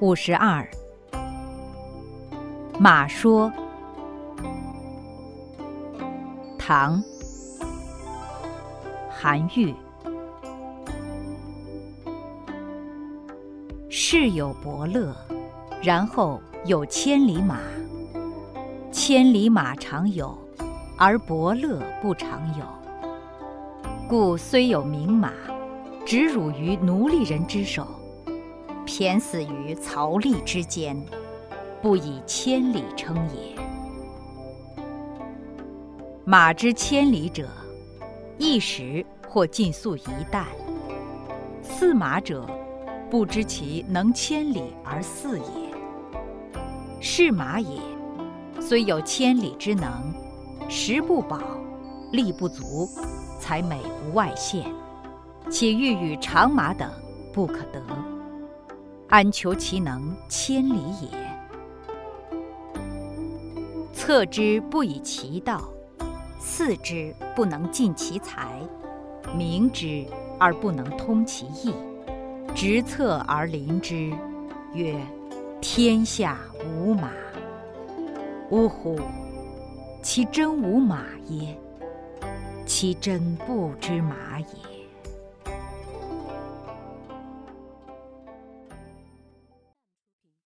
五十二，马说。唐，韩愈。世有伯乐，然后有千里马。千里马常有，而伯乐不常有。故虽有名马，执辱于奴隶人之手。骈死于曹枥之间，不以千里称也。马之千里者，一时或尽粟一担。驷马者，不知其能千里而饲也。是马也，虽有千里之能，食不饱，力不足，才美不外现，且欲与长马等不可得。安求其能千里也？策之不以其道，肆之不能尽其才，明之而不能通其意，执策而临之，曰：天下无马。呜呼！其真无马耶？其真不知马也。